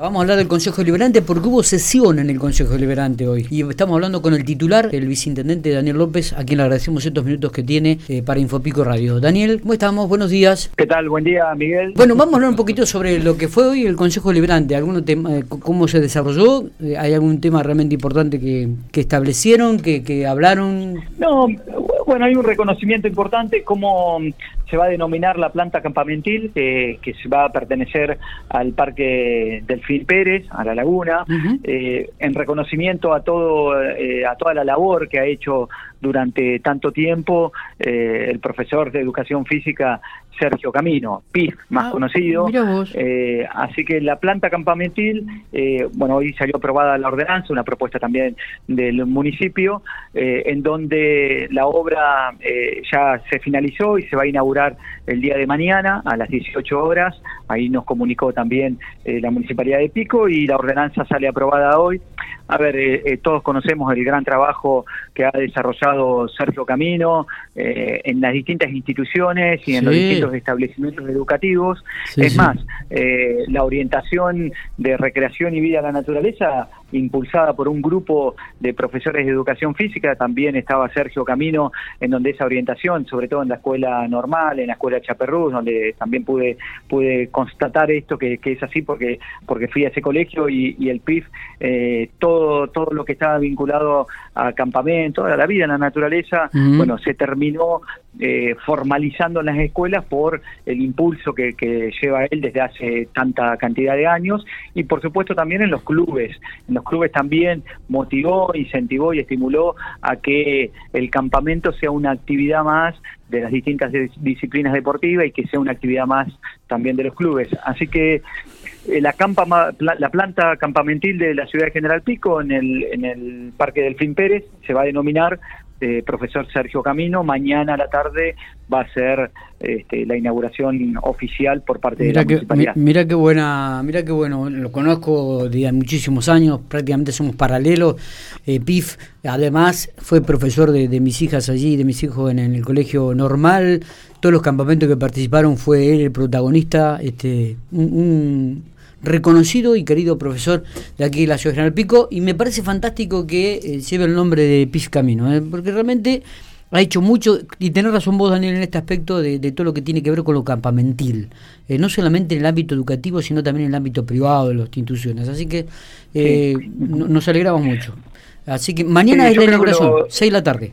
Vamos a hablar del Consejo Deliberante porque hubo sesión en el Consejo Deliberante hoy y estamos hablando con el titular, el viceintendente Daniel López, a quien le agradecemos estos minutos que tiene eh, para Infopico Radio. Daniel, ¿cómo estamos? Buenos días. ¿Qué tal? Buen día, Miguel. Bueno, vamos a hablar un poquito sobre lo que fue hoy el Consejo Deliberante, algunos eh, cómo se desarrolló, eh, hay algún tema realmente importante que, que establecieron, que, que hablaron. No, bueno, hay un reconocimiento importante, cómo se va a denominar la planta campamentil, que se va a pertenecer al Parque Delfín Pérez, a la laguna, eh, en reconocimiento a, todo, eh, a toda la labor que ha hecho durante tanto tiempo eh, el profesor de educación física Sergio Camino, PIF más ah, conocido. Eh, así que la planta campamentil, eh, bueno, hoy salió aprobada la ordenanza, una propuesta también del municipio, en donde la obra ya se finalizó y se va a inaugurar el día de mañana a las 18 horas. Ahí nos comunicó también la Municipalidad de Pico y la ordenanza sale aprobada hoy. A ver, todos conocemos el gran trabajo que ha desarrollado Sergio Camino eh, en las distintas instituciones y en los distintos establecimientos educativos. es más, eh, la orientación de recreación y vida a la naturaleza, impulsada por un grupo de profesores de educación física, también estaba Sergio Camino, en donde esa orientación, sobre todo en la escuela normal, en la escuela Chaperruz, donde también pude, pude constatar esto que, es así porque, porque fui a ese colegio y, el PIF, eh, todo, todo lo que estaba vinculado a campamento, a la vida en la naturaleza, bueno, se terminó eh, formalizando en las escuelas por el impulso que, lleva él desde hace tanta cantidad de años y por supuesto también en los clubes. En los clubes también motivó, incentivó y estimuló a que el campamento sea una actividad más de las distintas disciplinas deportivas y que sea una actividad más también de los clubes. Así que eh, la, campa, la planta campamentil de la ciudad de General Pico en el, en el Parque Delfín Pérez se va a denominar eh, profesor Sergio Camino. Mañana a la tarde va a ser este, la inauguración oficial por parte de la municipalidad. mira qué buena, mira qué bueno, lo conozco de muchísimos años, prácticamente somos paralelos. Eh, PIF, además, fue profesor de, mis hijas allí, de mis hijos en, el colegio normal. Todos los campamentos que participaron fue él el protagonista. Este, un reconocido y querido profesor de aquí de la Ciudad General Pico y me parece fantástico que eh, lleve el nombre de Piz Camino, ¿eh? porque realmente ha hecho mucho, y tener razón vos Daniel en este aspecto de, todo lo que tiene que ver con lo campamentil, eh, no solamente en el ámbito educativo, sino también en el ámbito privado de las instituciones, así que nos alegramos mucho. Así que mañana es la inauguración, 6 de la tarde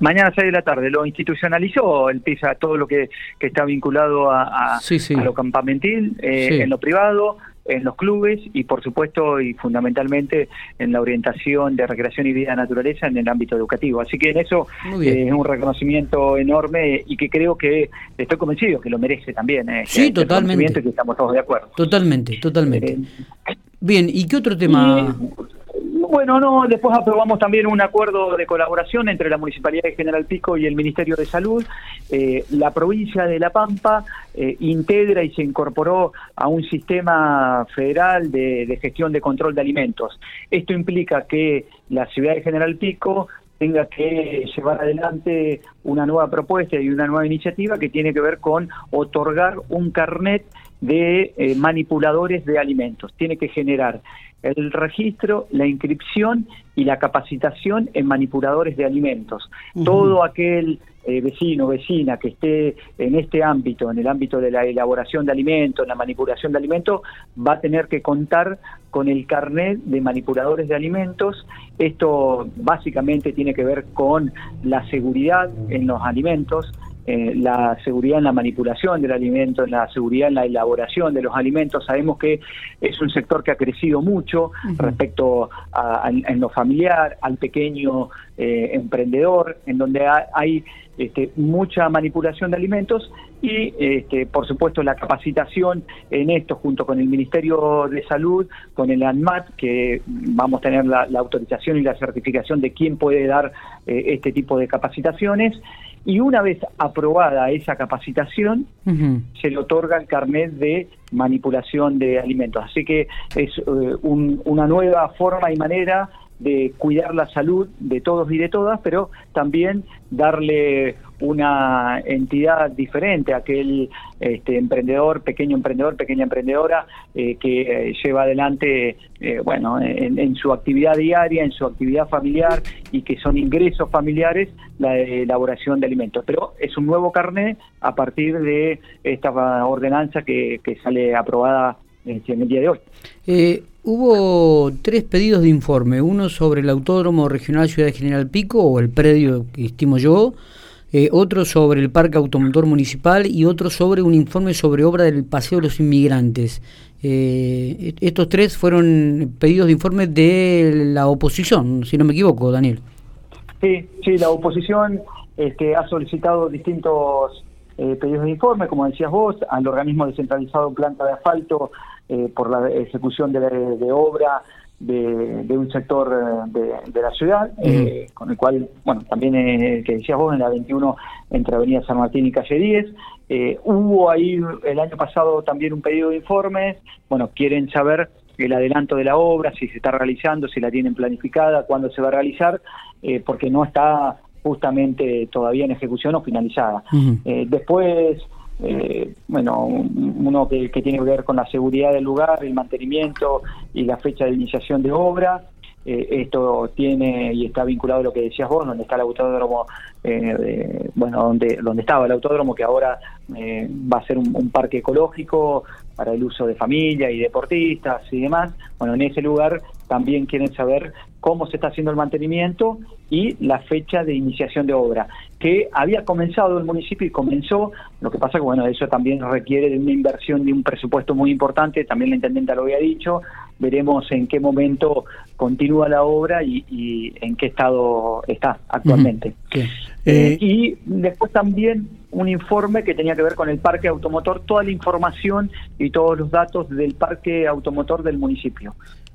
mañana 6 de la tarde lo institucionalizó, empieza todo lo que, está vinculado a, lo campamentil, eh, en lo privado, en los clubes y por supuesto y fundamentalmente en la orientación de recreación y vida naturaleza en el ámbito educativo. Así que en eso eh, es un reconocimiento enorme y que creo que estoy convencido que lo merece también. Eh, sí, totalmente. que estamos todos de acuerdo. Totalmente, totalmente. Bien, ¿y qué otro tema? Bueno, no, después aprobamos también un acuerdo de colaboración entre la Municipalidad de General Pico y el Ministerio de Salud. Eh, la provincia de La Pampa eh, integra y se incorporó a un sistema federal de, gestión de control de alimentos. Esto implica que la ciudad de General Pico tenga que llevar adelante una nueva propuesta y una nueva iniciativa que tiene que ver con otorgar un carnet de eh, manipuladores de alimentos. Tiene que generar el registro, la inscripción y la capacitación en manipuladores de alimentos. Todo aquel eh, vecino o vecina que esté en este ámbito, en el ámbito de la elaboración de alimentos, en la manipulación de alimentos, va a tener que contar con el carnet de manipuladores de alimentos. Esto básicamente tiene que ver con la seguridad en los alimentos, eh, la seguridad en la manipulación del alimento, la seguridad en la elaboración de los alimentos. Sabemos que es un sector que ha crecido mucho respecto a, en lo familiar, al pequeño eh, emprendedor, en donde hay este, mucha manipulación de alimentos y, este, por supuesto, la capacitación en esto junto con el Ministerio de Salud, con el ANMAT, que vamos a tener la, autorización y la certificación de quién puede dar eh, este tipo de capacitaciones y una vez aprobada esa capacitación, se le otorga el carnet de manipulación de alimentos. Así que es eh, una nueva forma y manera de cuidar la salud de todos y de todas, pero también darle una entidad diferente a aquel este, emprendedor, pequeño emprendedor, pequeña emprendedora eh, que eh, lleva adelante, eh, bueno, en, su actividad diaria, en su actividad familiar y que son ingresos familiares la elaboración de alimentos. Pero es un nuevo carnet a partir de esta ordenanza que, que sale aprobada en el día de hoy. Hubo tres pedidos de informe, uno sobre el Autódromo Regional Ciudad General Pico, o el predio que estimo yo, eh, otro sobre el Parque Automotor Municipal y otro sobre un informe sobre obra del Paseo de los Inmigrantes. Eh, estos tres fueron pedidos de informe de la oposición, si no me equivoco, Daniel. Sí, sí, la oposición este, ha solicitado distintos eh, pedidos de informe, como decías vos, al organismo descentralizado Planta de Asfalto eh, por la ejecución de, obra de, un sector eh, de, la ciudad, eh, con el cual, bueno, también que decías vos, en la 21 entre Avenida San Martín y Calle 10. hubo ahí el año pasado también un pedido de informes, bueno, quieren saber el adelanto de la obra, si se está realizando, si la tienen planificada, cuándo se va a realizar, porque no está justamente todavía en ejecución o finalizada. después eh, bueno, uno que, tiene que ver con la seguridad del lugar, el mantenimiento y la fecha de iniciación de obra. Eh, esto tiene y está vinculado a lo que decías vos, donde está el autódromo, eh, bueno, donde, donde estaba el autódromo, que ahora va a ser un, parque ecológico para el uso de familia y deportistas y demás. Bueno, en ese lugar también quieren saber cómo se está haciendo el mantenimiento y la fecha de iniciación de obra, que había comenzado el municipio y comenzó, lo que pasa que bueno, eso también requiere de una inversión de un presupuesto muy importante, también la intendenta lo había dicho, veremos en qué momento continúa la obra y, en qué estado está actualmente. Eh, y después también un informe que tenía que ver con el parque automotor, toda la información y todos los datos del parque automotor del municipio.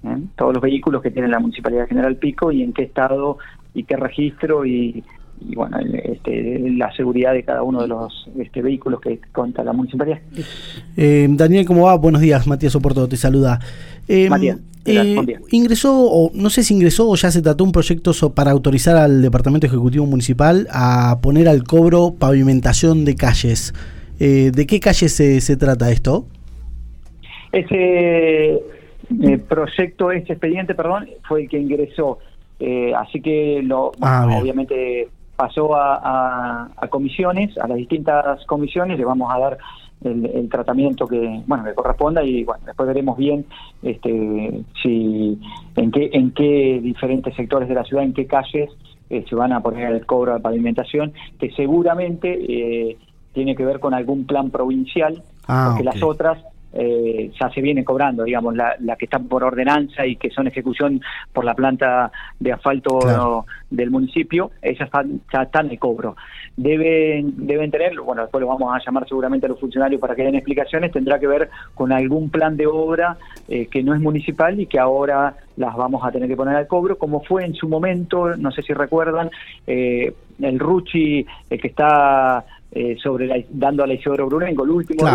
¿Eh? Todos los vehículos que tiene la Municipalidad General Pico y en qué estado y qué registro y, bueno, este, la seguridad de cada uno de los este, vehículos que cuenta la municipalidad. Eh, Daniel, ¿cómo va? Buenos días, Matías Oporto te saluda. Eh, Matías. Eh, ingresó, o no sé si ingresó o ya se trató un proyecto para autorizar al Departamento Ejecutivo Municipal a poner al cobro pavimentación de calles. Eh, ¿De qué calles se, se trata esto? Ese eh, proyecto, este expediente, perdón, fue el que ingresó. así que lo, ah, obviamente pasó a, comisiones, a las distintas comisiones, le vamos a dar el, tratamiento que bueno que corresponda y bueno después veremos bien este si en qué en qué diferentes sectores de la ciudad en qué calles eh, se van a poner el cobro de pavimentación que seguramente eh, tiene que ver con algún plan provincial ah, porque las otras eh, ya se viene cobrando, digamos, la, que está por ordenanza y que son ejecución por la planta de asfalto del municipio, esas ya están de cobro. Deben, deben tener, bueno, después lo vamos a llamar seguramente a los funcionarios para que den explicaciones, tendrá que ver con algún plan de obra eh, que no es municipal y que ahora las vamos a tener que poner al cobro, como fue en su momento, no sé si recuerdan, eh, el Ruchi, el que está sobre la, dando a la Isidoro Brunengo, el último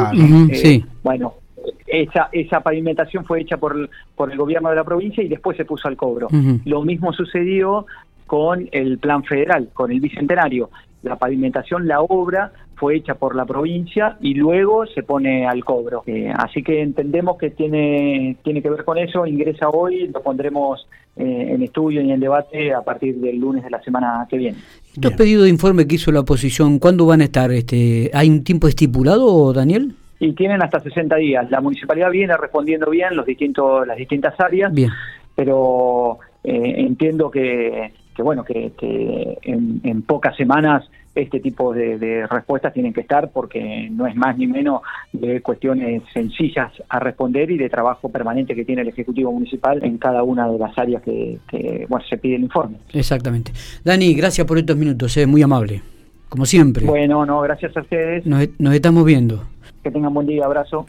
sí. bueno, esa, esa pavimentación fue hecha por, por el gobierno de la provincia y después se puso al cobro. Lo mismo sucedió con el plan federal, con el bicentenario. La pavimentación, la obra fue hecha por la provincia y luego se pone al cobro. Eh, así que entendemos que tiene, tiene que ver con eso, ingresa hoy, lo pondremos eh, en estudio y en debate a partir del lunes de la semana que viene. Estos pedidos de informe que hizo la oposición, ¿cuándo van a estar? Este, ¿Hay un tiempo estipulado, Daniel? Y tienen hasta 60 días. La municipalidad viene respondiendo bien los distintos, las distintas áreas, pero eh, entiendo que, que, bueno que, en, pocas semanas este tipo de, respuestas tienen que estar porque no es más ni menos de cuestiones sencillas a responder y de trabajo permanente que tiene el Ejecutivo Municipal en cada una de las áreas que, bueno, se pide el informe. Exactamente. Dani, gracias por estos minutos, es muy amable, como siempre. Bueno, no, gracias a ustedes. nos estamos viendo. Que tengan buen día, abrazo.